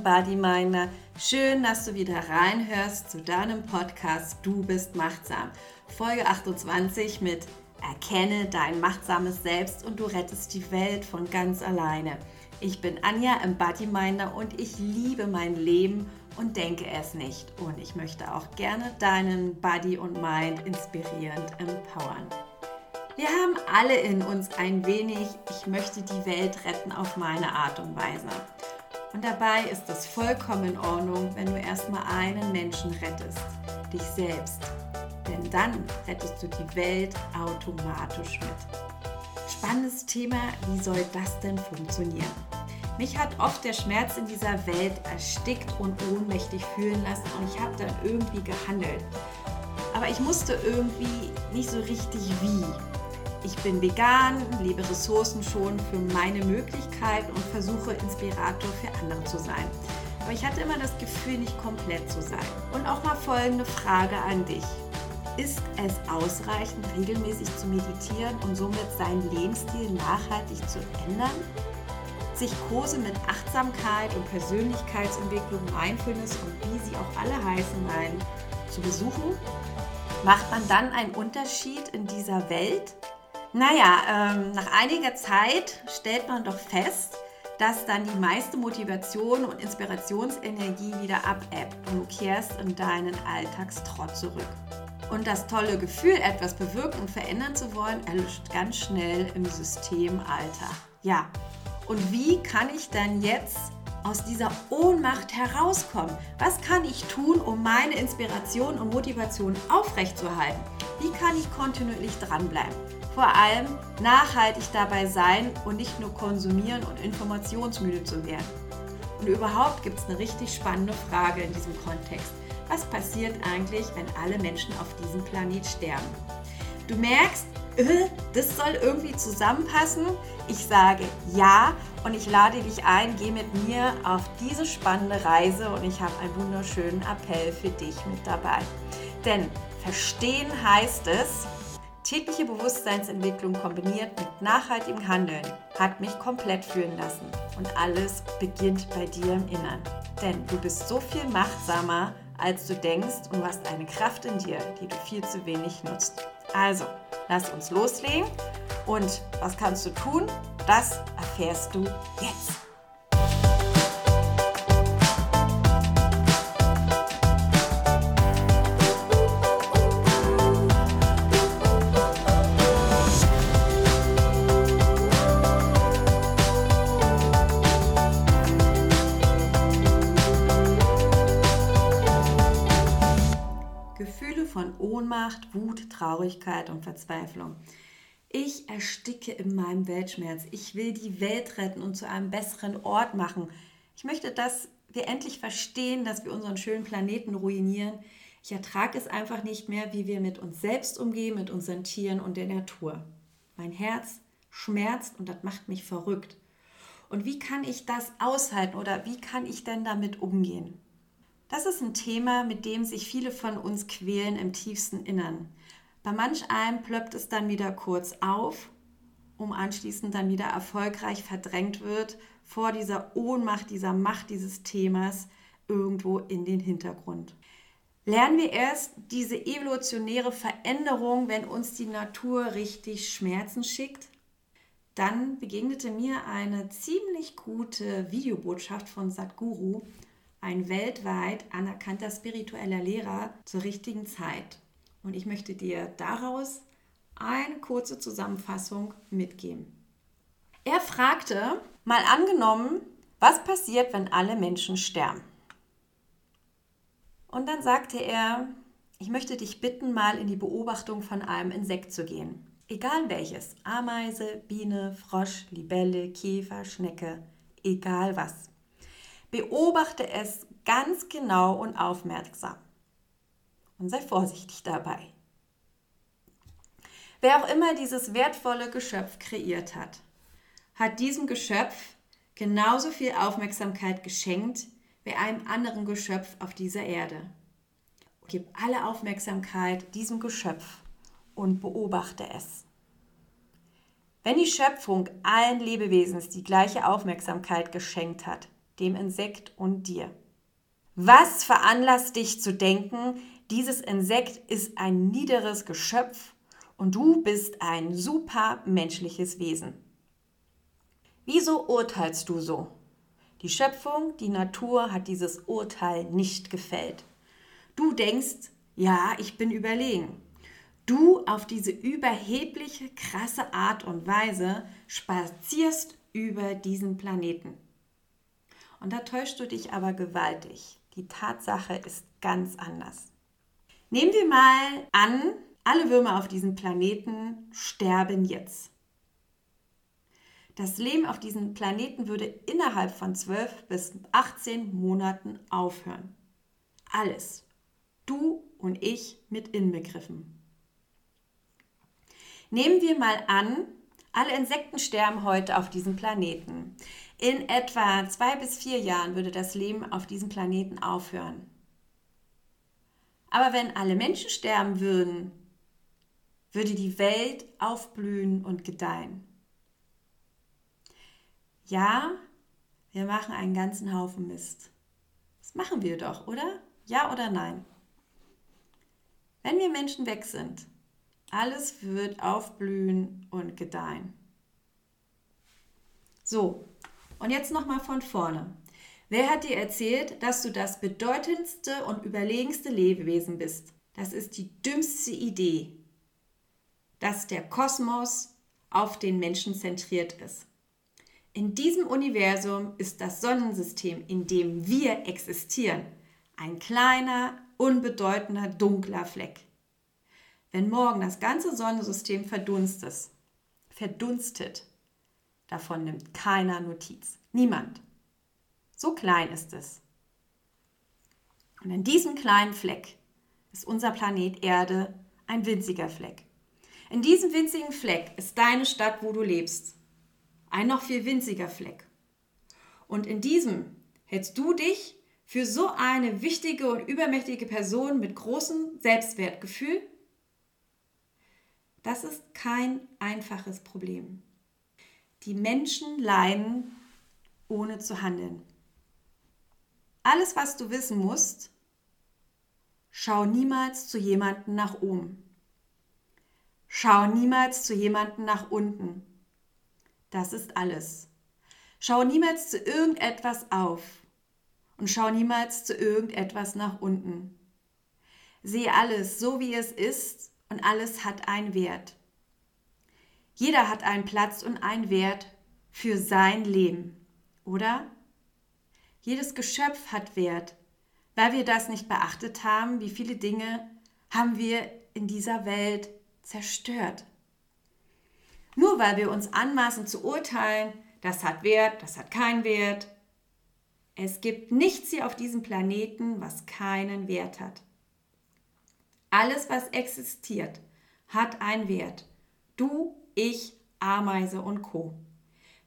Bodyminder. Schön, dass du wieder reinhörst zu deinem Podcast Du bist machtsam. Folge 28 mit Erkenne dein machtsames Selbst und du rettest die Welt von ganz alleine. Ich bin Anja im Bodyminder und ich liebe mein Leben und denke es nicht. Und ich möchte auch gerne deinen Body und Mind inspirierend empowern. Wir haben alle in uns ein wenig, ich möchte die Welt retten auf meine Art und Weise. Und dabei ist es vollkommen in Ordnung, wenn du erstmal einen Menschen rettest, dich selbst. Denn dann rettest du die Welt automatisch mit. Spannendes Thema, wie soll das denn funktionieren? Mich hat oft der Schmerz in dieser Welt erstickt und ohnmächtig fühlen lassen und ich habe dann irgendwie gehandelt. Aber ich musste irgendwie nicht so richtig wie. Ich bin vegan, lebe Ressourcen schon für meine Möglichkeiten und versuche Inspirator für andere zu sein. Aber ich hatte immer das Gefühl, nicht komplett zu sein. Und auch mal folgende Frage an dich. Ist es ausreichend, regelmäßig zu meditieren und somit seinen Lebensstil nachhaltig zu ändern? Sich Kurse mit Achtsamkeit und Persönlichkeitsentwicklung, Mindfulness und wie sie auch alle heißen meinen, zu besuchen? Macht man dann einen Unterschied in dieser Welt? Naja, ähm, nach einiger Zeit stellt man doch fest, dass dann die meiste Motivation und Inspirationsenergie wieder abebbt und du kehrst in deinen Alltagstrott zurück. Und das tolle Gefühl, etwas bewirken und verändern zu wollen, erlischt ganz schnell im System Alltag. Ja, und wie kann ich dann jetzt aus dieser Ohnmacht herauskommen? Was kann ich tun, um meine Inspiration und Motivation aufrechtzuerhalten? Wie kann ich kontinuierlich dranbleiben? Vor allem nachhaltig dabei sein und nicht nur konsumieren und informationsmüde zu werden. Und überhaupt gibt es eine richtig spannende Frage in diesem Kontext. Was passiert eigentlich, wenn alle Menschen auf diesem Planet sterben? Du merkst, äh, das soll irgendwie zusammenpassen. Ich sage ja und ich lade dich ein, geh mit mir auf diese spannende Reise und ich habe einen wunderschönen Appell für dich mit dabei. Denn verstehen heißt es, Tägliche Bewusstseinsentwicklung kombiniert mit nachhaltigem Handeln hat mich komplett fühlen lassen. Und alles beginnt bei dir im Innern. Denn du bist so viel machtsamer, als du denkst und du hast eine Kraft in dir, die du viel zu wenig nutzt. Also, lass uns loslegen. Und was kannst du tun? Das erfährst du jetzt. Ohnmacht, Wut, Traurigkeit und Verzweiflung. Ich ersticke in meinem Weltschmerz. Ich will die Welt retten und zu einem besseren Ort machen. Ich möchte, dass wir endlich verstehen, dass wir unseren schönen Planeten ruinieren. Ich ertrage es einfach nicht mehr, wie wir mit uns selbst umgehen, mit unseren Tieren und der Natur. Mein Herz schmerzt und das macht mich verrückt. Und wie kann ich das aushalten oder wie kann ich denn damit umgehen? Das ist ein Thema, mit dem sich viele von uns quälen im tiefsten Innern. Bei manch einem plöppt es dann wieder kurz auf, um anschließend dann wieder erfolgreich verdrängt wird vor dieser Ohnmacht, dieser Macht dieses Themas irgendwo in den Hintergrund. Lernen wir erst diese evolutionäre Veränderung, wenn uns die Natur richtig Schmerzen schickt? Dann begegnete mir eine ziemlich gute Videobotschaft von Sadhguru, ein weltweit anerkannter spiritueller Lehrer zur richtigen Zeit. Und ich möchte dir daraus eine kurze Zusammenfassung mitgeben. Er fragte, mal angenommen, was passiert, wenn alle Menschen sterben? Und dann sagte er, ich möchte dich bitten, mal in die Beobachtung von einem Insekt zu gehen. Egal welches, Ameise, Biene, Frosch, Libelle, Käfer, Schnecke, egal was. Beobachte es ganz genau und aufmerksam. Und sei vorsichtig dabei. Wer auch immer dieses wertvolle Geschöpf kreiert hat, hat diesem Geschöpf genauso viel Aufmerksamkeit geschenkt wie einem anderen Geschöpf auf dieser Erde. Gib alle Aufmerksamkeit diesem Geschöpf und beobachte es. Wenn die Schöpfung allen Lebewesen die gleiche Aufmerksamkeit geschenkt hat, dem Insekt und dir. Was veranlasst dich zu denken, dieses Insekt ist ein niederes Geschöpf und du bist ein super menschliches Wesen? Wieso urteilst du so? Die Schöpfung, die Natur hat dieses Urteil nicht gefällt. Du denkst, ja, ich bin überlegen. Du auf diese überhebliche, krasse Art und Weise spazierst über diesen Planeten. Und da täuschst du dich aber gewaltig. Die Tatsache ist ganz anders. Nehmen wir mal an, alle Würmer auf diesem Planeten sterben jetzt. Das Leben auf diesem Planeten würde innerhalb von 12 bis 18 Monaten aufhören. Alles. Du und ich mit inbegriffen. Nehmen wir mal an, alle Insekten sterben heute auf diesem Planeten. In etwa zwei bis vier Jahren würde das Leben auf diesem Planeten aufhören. Aber wenn alle Menschen sterben würden, würde die Welt aufblühen und gedeihen. Ja, wir machen einen ganzen Haufen Mist. Das machen wir doch, oder? Ja oder nein? Wenn wir Menschen weg sind, alles wird aufblühen und gedeihen. So, und jetzt nochmal von vorne. Wer hat dir erzählt, dass du das bedeutendste und überlegenste Lebewesen bist? Das ist die dümmste Idee, dass der Kosmos auf den Menschen zentriert ist. In diesem Universum ist das Sonnensystem, in dem wir existieren, ein kleiner, unbedeutender, dunkler Fleck. Wenn morgen das ganze Sonnensystem verdunstet, verdunstet, davon nimmt keiner Notiz. Niemand. So klein ist es. Und in diesem kleinen Fleck ist unser Planet Erde ein winziger Fleck. In diesem winzigen Fleck ist deine Stadt, wo du lebst. Ein noch viel winziger Fleck. Und in diesem hältst du dich für so eine wichtige und übermächtige Person mit großem Selbstwertgefühl das ist kein einfaches Problem. Die Menschen leiden, ohne zu handeln. Alles, was du wissen musst, schau niemals zu jemandem nach oben. Schau niemals zu jemandem nach unten. Das ist alles. Schau niemals zu irgendetwas auf und schau niemals zu irgendetwas nach unten. Sehe alles so, wie es ist und alles hat einen Wert. Jeder hat einen Platz und einen Wert für sein Leben, oder? Jedes Geschöpf hat Wert. Weil wir das nicht beachtet haben, wie viele Dinge haben wir in dieser Welt zerstört. Nur weil wir uns anmaßen zu urteilen, das hat Wert, das hat keinen Wert. Es gibt nichts hier auf diesem Planeten, was keinen Wert hat. Alles, was existiert, hat einen Wert. Du, ich, Ameise und Co.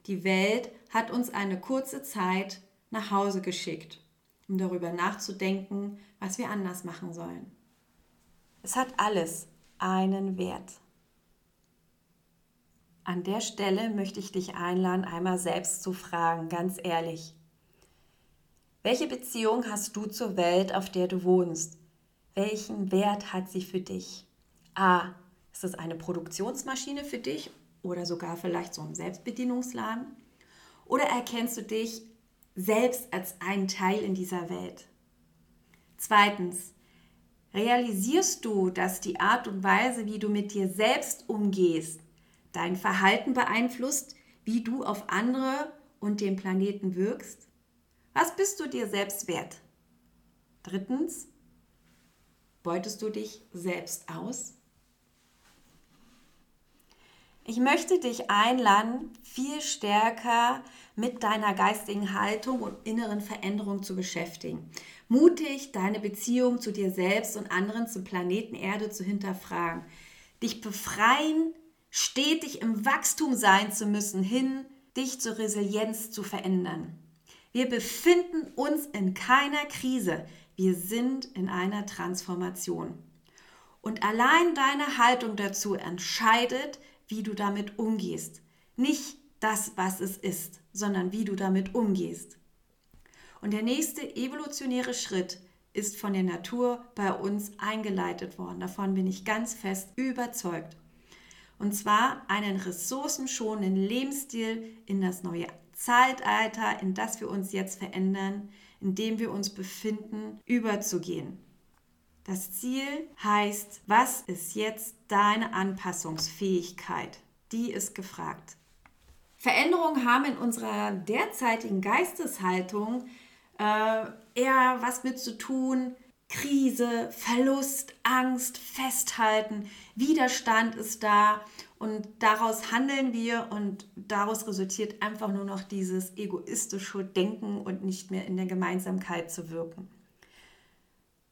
Die Welt hat uns eine kurze Zeit nach Hause geschickt, um darüber nachzudenken, was wir anders machen sollen. Es hat alles einen Wert. An der Stelle möchte ich dich einladen, einmal selbst zu fragen, ganz ehrlich. Welche Beziehung hast du zur Welt, auf der du wohnst? welchen Wert hat sie für dich? A, ist es eine Produktionsmaschine für dich oder sogar vielleicht so ein Selbstbedienungsladen? Oder erkennst du dich selbst als einen Teil in dieser Welt? Zweitens, realisierst du, dass die Art und Weise, wie du mit dir selbst umgehst, dein Verhalten beeinflusst, wie du auf andere und den Planeten wirkst? Was bist du dir selbst wert? Drittens, Beutest du dich selbst aus? Ich möchte dich einladen, viel stärker mit deiner geistigen Haltung und inneren Veränderung zu beschäftigen. Mutig deine Beziehung zu dir selbst und anderen zum Planeten Erde zu hinterfragen. Dich befreien, stetig im Wachstum sein zu müssen, hin dich zur Resilienz zu verändern. Wir befinden uns in keiner Krise. Wir sind in einer Transformation. Und allein deine Haltung dazu entscheidet, wie du damit umgehst. Nicht das, was es ist, sondern wie du damit umgehst. Und der nächste evolutionäre Schritt ist von der Natur bei uns eingeleitet worden. Davon bin ich ganz fest überzeugt. Und zwar einen ressourcenschonenden Lebensstil in das neue Zeitalter, in das wir uns jetzt verändern, in dem wir uns befinden, überzugehen. Das Ziel heißt, was ist jetzt deine Anpassungsfähigkeit? Die ist gefragt. Veränderungen haben in unserer derzeitigen Geisteshaltung äh, eher was mit zu tun. Krise, Verlust, Angst, Festhalten, Widerstand ist da und daraus handeln wir und daraus resultiert einfach nur noch dieses egoistische Denken und nicht mehr in der Gemeinsamkeit zu wirken.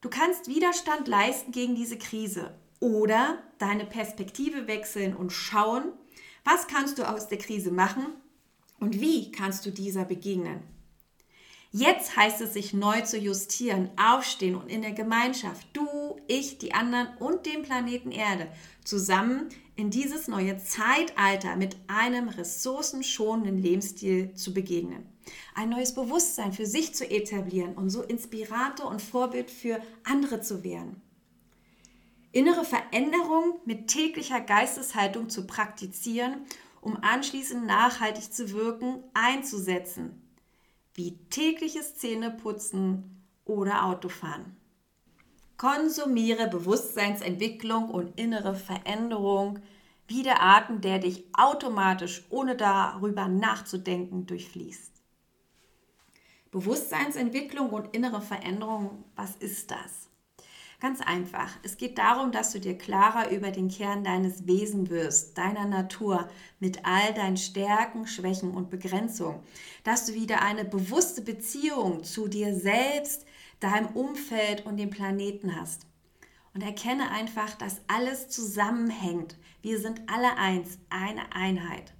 Du kannst Widerstand leisten gegen diese Krise oder deine Perspektive wechseln und schauen, was kannst du aus der Krise machen und wie kannst du dieser begegnen. Jetzt heißt es, sich neu zu justieren, aufstehen und in der Gemeinschaft, du, ich, die anderen und den Planeten Erde, zusammen in dieses neue Zeitalter mit einem ressourcenschonenden Lebensstil zu begegnen. Ein neues Bewusstsein für sich zu etablieren und so Inspirator und Vorbild für andere zu werden. Innere Veränderung mit täglicher Geisteshaltung zu praktizieren, um anschließend nachhaltig zu wirken, einzusetzen wie tägliches Zähneputzen oder Autofahren. Konsumiere Bewusstseinsentwicklung und innere Veränderung wie der Atem, der dich automatisch, ohne darüber nachzudenken, durchfließt. Bewusstseinsentwicklung und innere Veränderung, was ist das? Ganz einfach. Es geht darum, dass du dir klarer über den Kern deines Wesens wirst, deiner Natur, mit all deinen Stärken, Schwächen und Begrenzungen. Dass du wieder eine bewusste Beziehung zu dir selbst, deinem Umfeld und dem Planeten hast. Und erkenne einfach, dass alles zusammenhängt. Wir sind alle eins, eine Einheit.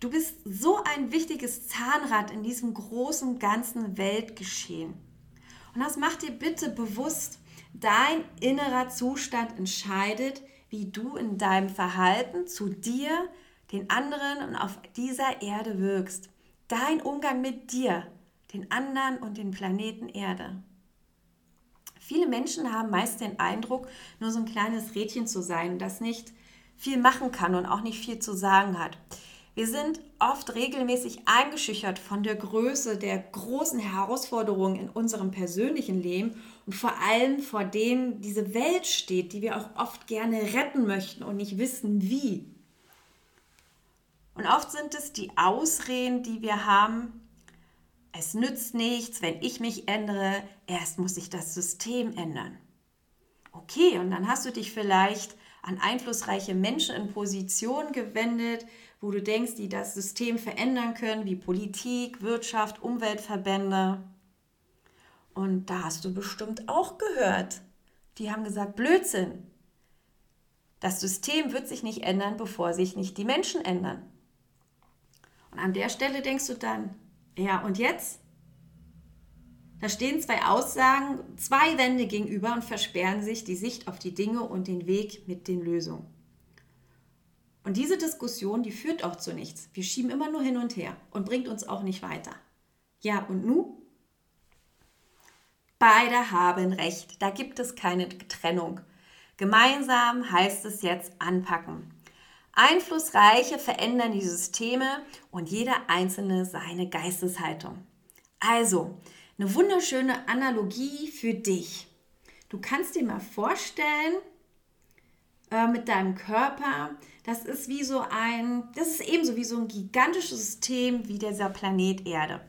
Du bist so ein wichtiges Zahnrad in diesem großen ganzen Weltgeschehen. Und das macht dir bitte bewusst, Dein innerer Zustand entscheidet, wie du in deinem Verhalten zu dir, den anderen und auf dieser Erde wirkst. Dein Umgang mit dir, den anderen und den Planeten Erde. Viele Menschen haben meist den Eindruck, nur so ein kleines Rädchen zu sein, das nicht viel machen kann und auch nicht viel zu sagen hat. Wir sind oft regelmäßig eingeschüchtert von der Größe der großen Herausforderungen in unserem persönlichen Leben und vor allem vor denen diese Welt steht, die wir auch oft gerne retten möchten und nicht wissen wie. Und oft sind es die Ausreden, die wir haben. Es nützt nichts, wenn ich mich ändere. Erst muss sich das System ändern. Okay, und dann hast du dich vielleicht an einflussreiche Menschen in Positionen gewendet, wo du denkst, die das System verändern können, wie Politik, Wirtschaft, Umweltverbände. Und da hast du bestimmt auch gehört. Die haben gesagt, Blödsinn. Das System wird sich nicht ändern, bevor sich nicht die Menschen ändern. Und an der Stelle denkst du dann, ja, und jetzt? Da stehen zwei Aussagen, zwei Wände gegenüber und versperren sich die Sicht auf die Dinge und den Weg mit den Lösungen. Und diese Diskussion, die führt auch zu nichts. Wir schieben immer nur hin und her und bringt uns auch nicht weiter. Ja, und nu? Beide haben recht. Da gibt es keine Trennung. Gemeinsam heißt es jetzt anpacken. Einflussreiche verändern die Systeme und jeder Einzelne seine Geisteshaltung. Also, eine wunderschöne Analogie für dich. Du kannst dir mal vorstellen, äh, mit deinem Körper, das ist wie so ein, das ist ebenso wie so ein gigantisches System wie dieser Planet Erde.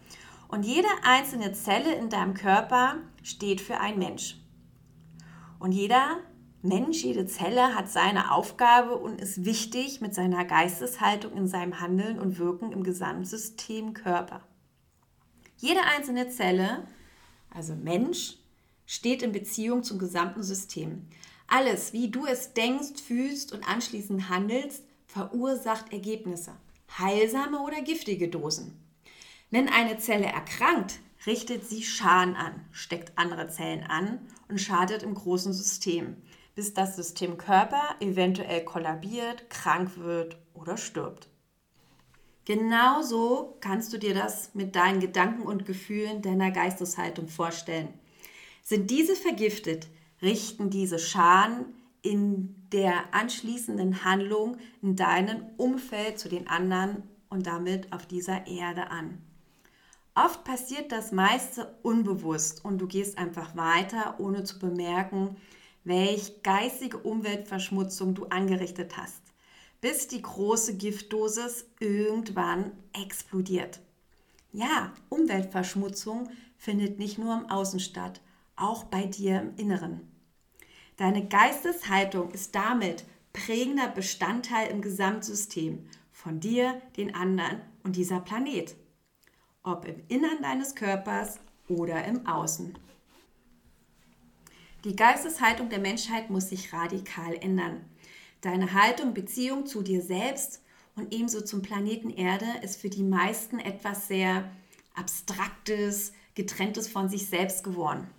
Und jede einzelne Zelle in deinem Körper steht für ein Mensch. Und jeder Mensch, jede Zelle hat seine Aufgabe und ist wichtig mit seiner Geisteshaltung in seinem Handeln und Wirken im Gesamtsystem Körper. Jede einzelne Zelle, also Mensch, steht in Beziehung zum gesamten System. Alles, wie du es denkst, fühlst und anschließend handelst, verursacht Ergebnisse, heilsame oder giftige Dosen. Wenn eine Zelle erkrankt, richtet sie Schaden an, steckt andere Zellen an und schadet im großen System, bis das System Körper eventuell kollabiert, krank wird oder stirbt. Genauso kannst du dir das mit deinen Gedanken und Gefühlen deiner Geisteshaltung vorstellen. Sind diese vergiftet, richten diese Schaden in der anschließenden Handlung in deinem Umfeld zu den anderen und damit auf dieser Erde an. Oft passiert das meiste unbewusst und du gehst einfach weiter, ohne zu bemerken, welch geistige Umweltverschmutzung du angerichtet hast, bis die große Giftdosis irgendwann explodiert. Ja, Umweltverschmutzung findet nicht nur im Außen statt, auch bei dir im Inneren. Deine Geisteshaltung ist damit prägender Bestandteil im Gesamtsystem von dir, den anderen und dieser Planet. Ob im Innern deines Körpers oder im Außen. Die Geisteshaltung der Menschheit muss sich radikal ändern. Deine Haltung, Beziehung zu dir selbst und ebenso zum Planeten Erde ist für die meisten etwas sehr Abstraktes, getrenntes von sich selbst geworden.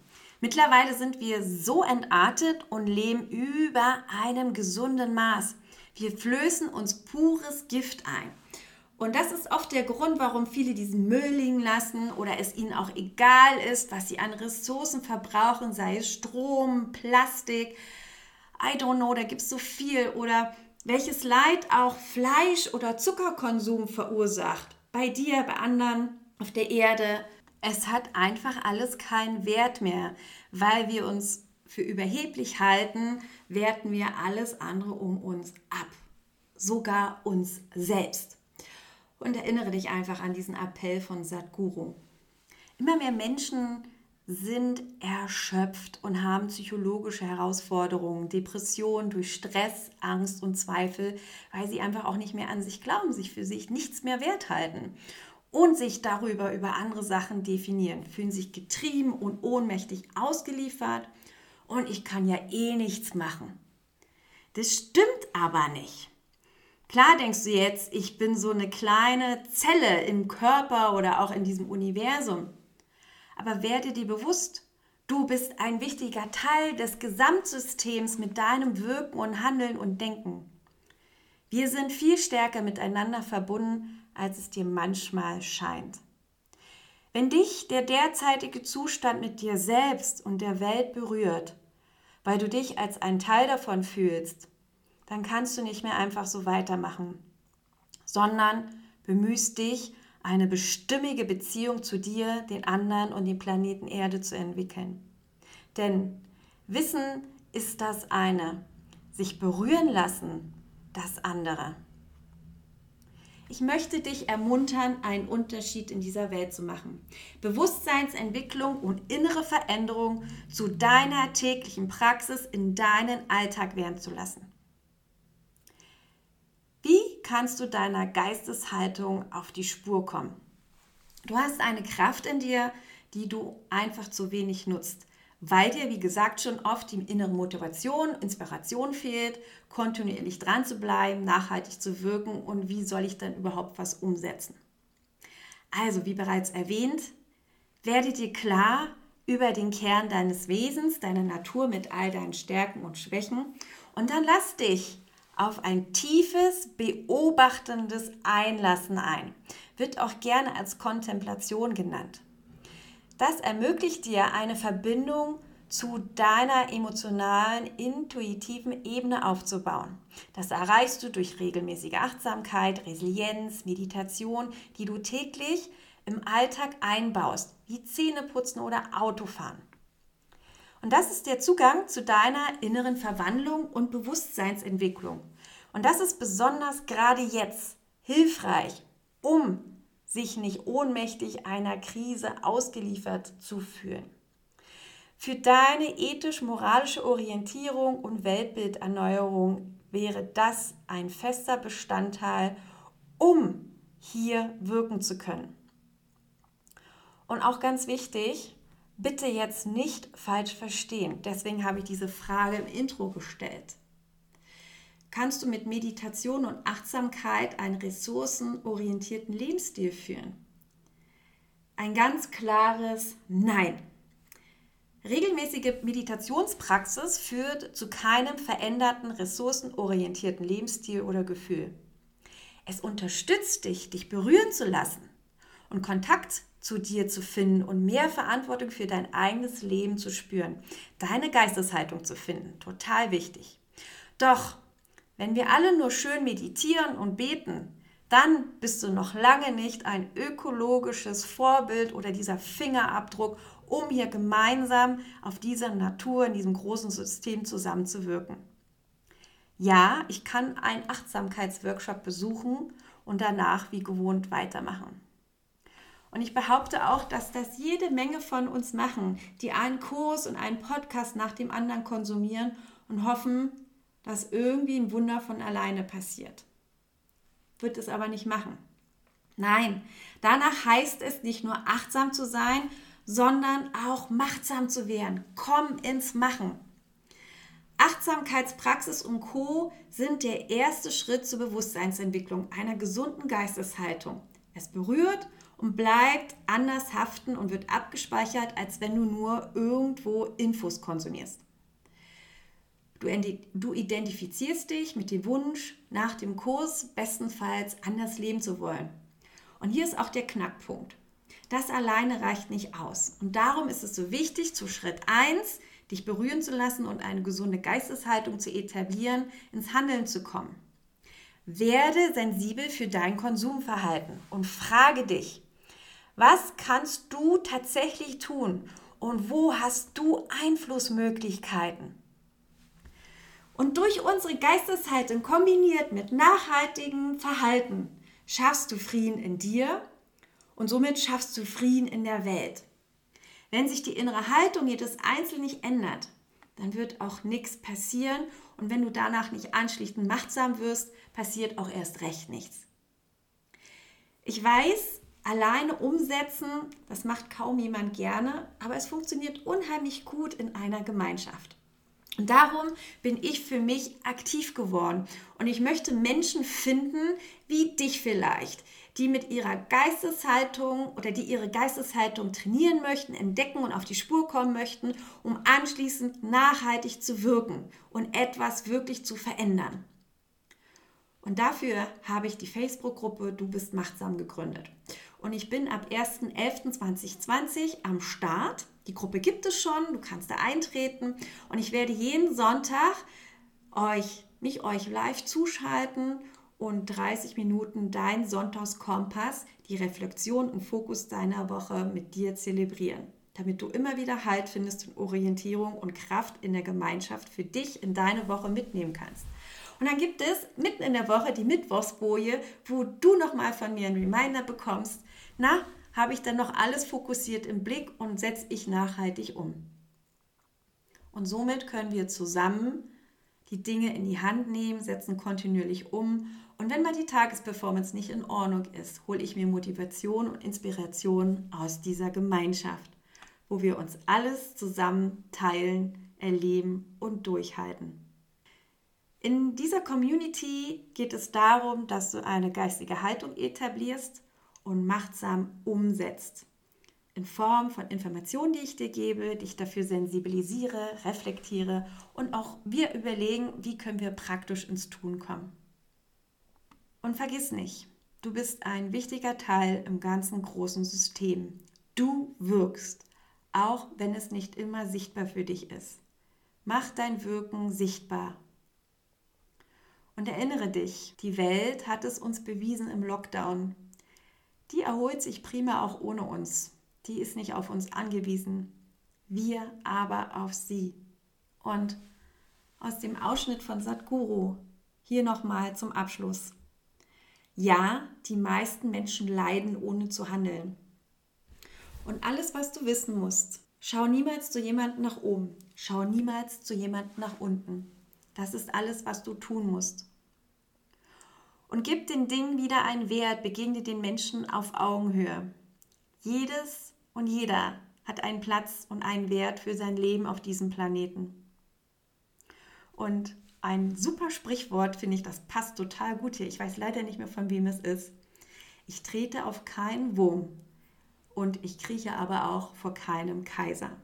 Mittlerweile sind wir so entartet und leben über einem gesunden Maß. Wir flößen uns pures Gift ein. Und das ist oft der Grund, warum viele diesen Müll liegen lassen oder es ihnen auch egal ist, was sie an Ressourcen verbrauchen, sei es Strom, Plastik, I don't know, da gibt es so viel. Oder welches Leid auch Fleisch- oder Zuckerkonsum verursacht. Bei dir, bei anderen auf der Erde, es hat einfach alles keinen Wert mehr, weil wir uns für überheblich halten, werten wir alles andere um uns ab, sogar uns selbst. Und erinnere dich einfach an diesen Appell von Sadhguru. Immer mehr Menschen sind erschöpft und haben psychologische Herausforderungen, Depressionen durch Stress, Angst und Zweifel, weil sie einfach auch nicht mehr an sich glauben, sich für sich nichts mehr wert halten und sich darüber über andere Sachen definieren, fühlen sich getrieben und ohnmächtig ausgeliefert und ich kann ja eh nichts machen. Das stimmt aber nicht. Klar denkst du jetzt, ich bin so eine kleine Zelle im Körper oder auch in diesem Universum. Aber werde dir bewusst, du bist ein wichtiger Teil des Gesamtsystems mit deinem Wirken und Handeln und Denken. Wir sind viel stärker miteinander verbunden, als es dir manchmal scheint. Wenn dich der derzeitige Zustand mit dir selbst und der Welt berührt, weil du dich als ein Teil davon fühlst, dann kannst du nicht mehr einfach so weitermachen, sondern bemühst dich, eine bestimmige Beziehung zu dir, den anderen und dem Planeten Erde zu entwickeln. Denn Wissen ist das eine, sich berühren lassen das andere. Ich möchte dich ermuntern, einen Unterschied in dieser Welt zu machen. Bewusstseinsentwicklung und innere Veränderung zu deiner täglichen Praxis in deinen Alltag werden zu lassen. Kannst du deiner Geisteshaltung auf die Spur kommen? Du hast eine Kraft in dir, die du einfach zu wenig nutzt weil dir, wie gesagt, schon oft die innere Motivation, Inspiration fehlt, kontinuierlich dran zu bleiben, nachhaltig zu wirken und wie soll ich dann überhaupt was umsetzen. Also, wie bereits erwähnt, werde dir klar über den Kern deines Wesens, deiner Natur mit all deinen Stärken und Schwächen und dann lass dich auf ein tiefes, beobachtendes Einlassen ein. Wird auch gerne als Kontemplation genannt. Das ermöglicht dir eine Verbindung zu deiner emotionalen, intuitiven Ebene aufzubauen. Das erreichst du durch regelmäßige Achtsamkeit, Resilienz, Meditation, die du täglich im Alltag einbaust, wie Zähneputzen oder Autofahren. Und das ist der Zugang zu deiner inneren Verwandlung und Bewusstseinsentwicklung. Und das ist besonders gerade jetzt hilfreich, um sich nicht ohnmächtig einer Krise ausgeliefert zu fühlen. Für deine ethisch-moralische Orientierung und Weltbilderneuerung wäre das ein fester Bestandteil, um hier wirken zu können. Und auch ganz wichtig, bitte jetzt nicht falsch verstehen. Deswegen habe ich diese Frage im Intro gestellt kannst du mit Meditation und Achtsamkeit einen ressourcenorientierten Lebensstil führen? Ein ganz klares Nein. Regelmäßige Meditationspraxis führt zu keinem veränderten, ressourcenorientierten Lebensstil oder Gefühl. Es unterstützt dich, dich berühren zu lassen und Kontakt zu dir zu finden und mehr Verantwortung für dein eigenes Leben zu spüren. Deine Geisteshaltung zu finden. Total wichtig. Doch, wenn wir alle nur schön meditieren und beten, dann bist du noch lange nicht ein ökologisches Vorbild oder dieser Fingerabdruck, um hier gemeinsam auf dieser Natur, in diesem großen System zusammenzuwirken. Ja, ich kann einen Achtsamkeitsworkshop besuchen und danach wie gewohnt weitermachen. Und ich behaupte auch, dass das jede Menge von uns machen, die einen Kurs und einen Podcast nach dem anderen konsumieren und hoffen, dass irgendwie ein Wunder von alleine passiert. Wird es aber nicht machen. Nein, danach heißt es nicht nur achtsam zu sein, sondern auch machtsam zu werden. Komm ins Machen. Achtsamkeitspraxis und Co sind der erste Schritt zur Bewusstseinsentwicklung einer gesunden Geisteshaltung. Es berührt und bleibt anders haften und wird abgespeichert, als wenn du nur irgendwo Infos konsumierst. Du, du identifizierst dich mit dem Wunsch, nach dem Kurs bestenfalls anders leben zu wollen. Und hier ist auch der Knackpunkt. Das alleine reicht nicht aus. Und darum ist es so wichtig, zu Schritt 1 dich berühren zu lassen und eine gesunde Geisteshaltung zu etablieren, ins Handeln zu kommen. Werde sensibel für dein Konsumverhalten und frage dich, was kannst du tatsächlich tun und wo hast du Einflussmöglichkeiten? Und durch unsere Geisteshaltung kombiniert mit nachhaltigem Verhalten schaffst du Frieden in dir und somit schaffst du Frieden in der Welt. Wenn sich die innere Haltung jedes Einzelnen nicht ändert, dann wird auch nichts passieren und wenn du danach nicht anschließend machtsam wirst, passiert auch erst recht nichts. Ich weiß, Alleine umsetzen, das macht kaum jemand gerne, aber es funktioniert unheimlich gut in einer Gemeinschaft. Und darum bin ich für mich aktiv geworden. Und ich möchte Menschen finden, wie dich vielleicht, die mit ihrer Geisteshaltung oder die ihre Geisteshaltung trainieren möchten, entdecken und auf die Spur kommen möchten, um anschließend nachhaltig zu wirken und etwas wirklich zu verändern. Und dafür habe ich die Facebook-Gruppe Du bist machtsam gegründet. Und ich bin ab 1.11.2020 am Start. Die Gruppe gibt es schon, du kannst da eintreten. Und ich werde jeden Sonntag euch, mich euch live zuschalten und 30 Minuten dein Sonntagskompass, die Reflexion und Fokus deiner Woche mit dir zelebrieren damit du immer wieder Halt findest und Orientierung und Kraft in der Gemeinschaft für dich in deine Woche mitnehmen kannst. Und dann gibt es mitten in der Woche die Mittwochsboje, wo du nochmal von mir einen Reminder bekommst, na, habe ich dann noch alles fokussiert im Blick und setze ich nachhaltig um. Und somit können wir zusammen die Dinge in die Hand nehmen, setzen kontinuierlich um. Und wenn mal die Tagesperformance nicht in Ordnung ist, hole ich mir Motivation und Inspiration aus dieser Gemeinschaft, wo wir uns alles zusammen teilen, erleben und durchhalten. In dieser Community geht es darum, dass du eine geistige Haltung etablierst und machtsam umsetzt. In Form von Informationen, die ich dir gebe, die ich dafür sensibilisiere, reflektiere und auch wir überlegen, wie können wir praktisch ins Tun kommen. Und vergiss nicht, du bist ein wichtiger Teil im ganzen großen System. Du wirkst, auch wenn es nicht immer sichtbar für dich ist. Mach dein Wirken sichtbar. Und erinnere dich, die Welt hat es uns bewiesen im Lockdown die erholt sich prima auch ohne uns. Die ist nicht auf uns angewiesen. Wir aber auf sie. Und aus dem Ausschnitt von Sadhguru hier nochmal zum Abschluss. Ja, die meisten Menschen leiden, ohne zu handeln. Und alles, was du wissen musst, schau niemals zu jemandem nach oben, schau niemals zu jemandem nach unten. Das ist alles, was du tun musst und gib den Dingen wieder einen Wert, begegne den Menschen auf Augenhöhe. Jedes und jeder hat einen Platz und einen Wert für sein Leben auf diesem Planeten. Und ein super Sprichwort finde ich, das passt total gut hier. Ich weiß leider nicht mehr, von wem es ist. Ich trete auf keinen Wurm und ich krieche aber auch vor keinem Kaiser.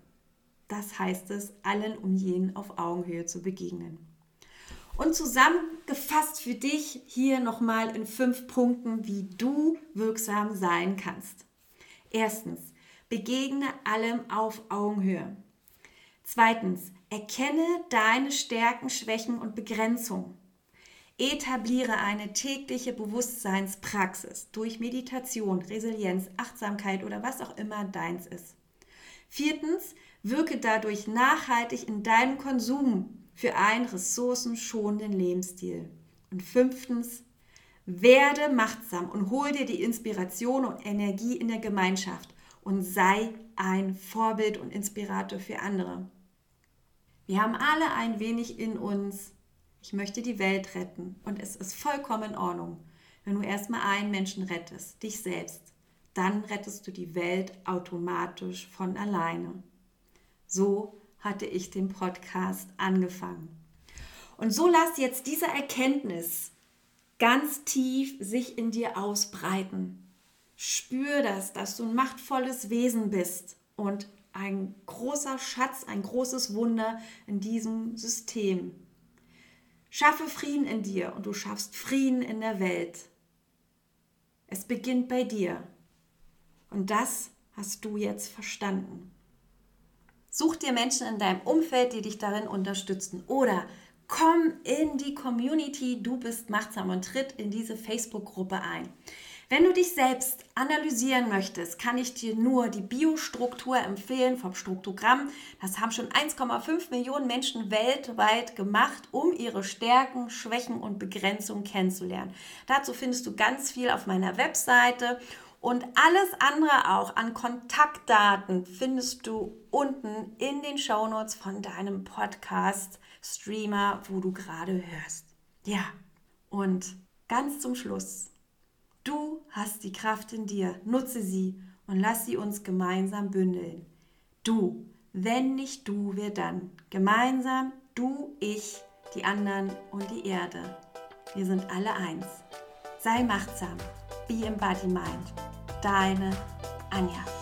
Das heißt es, allen um jeden auf Augenhöhe zu begegnen. Und zusammengefasst für dich hier nochmal in fünf Punkten, wie du wirksam sein kannst. Erstens, begegne allem auf Augenhöhe. Zweitens, erkenne deine Stärken, Schwächen und Begrenzungen. Etabliere eine tägliche Bewusstseinspraxis durch Meditation, Resilienz, Achtsamkeit oder was auch immer deins ist. Viertens, wirke dadurch nachhaltig in deinem Konsum für einen ressourcenschonenden Lebensstil. Und fünftens, werde machtsam und hol dir die Inspiration und Energie in der Gemeinschaft und sei ein Vorbild und Inspirator für andere. Wir haben alle ein wenig in uns. Ich möchte die Welt retten und es ist vollkommen in Ordnung, wenn du erstmal einen Menschen rettest, dich selbst. Dann rettest du die Welt automatisch von alleine. So hatte ich den Podcast angefangen. Und so lass jetzt diese Erkenntnis ganz tief sich in dir ausbreiten. Spür das, dass du ein machtvolles Wesen bist und ein großer Schatz, ein großes Wunder in diesem System. Schaffe Frieden in dir und du schaffst Frieden in der Welt. Es beginnt bei dir. Und das hast du jetzt verstanden. Such dir Menschen in deinem Umfeld, die dich darin unterstützen. Oder komm in die Community, du bist machtsam und tritt in diese Facebook-Gruppe ein. Wenn du dich selbst analysieren möchtest, kann ich dir nur die Biostruktur empfehlen vom Struktogramm. Das haben schon 1,5 Millionen Menschen weltweit gemacht, um ihre Stärken, Schwächen und Begrenzungen kennenzulernen. Dazu findest du ganz viel auf meiner Webseite und alles andere auch an Kontaktdaten findest du unten in den Shownotes von deinem Podcast Streamer, wo du gerade hörst. Ja, und ganz zum Schluss. Du hast die Kraft in dir, nutze sie und lass sie uns gemeinsam bündeln. Du, wenn nicht du, wer dann? Gemeinsam, du, ich, die anderen und die Erde. Wir sind alle eins. Sei machtsam. Be Embody Mind. Deine Anja.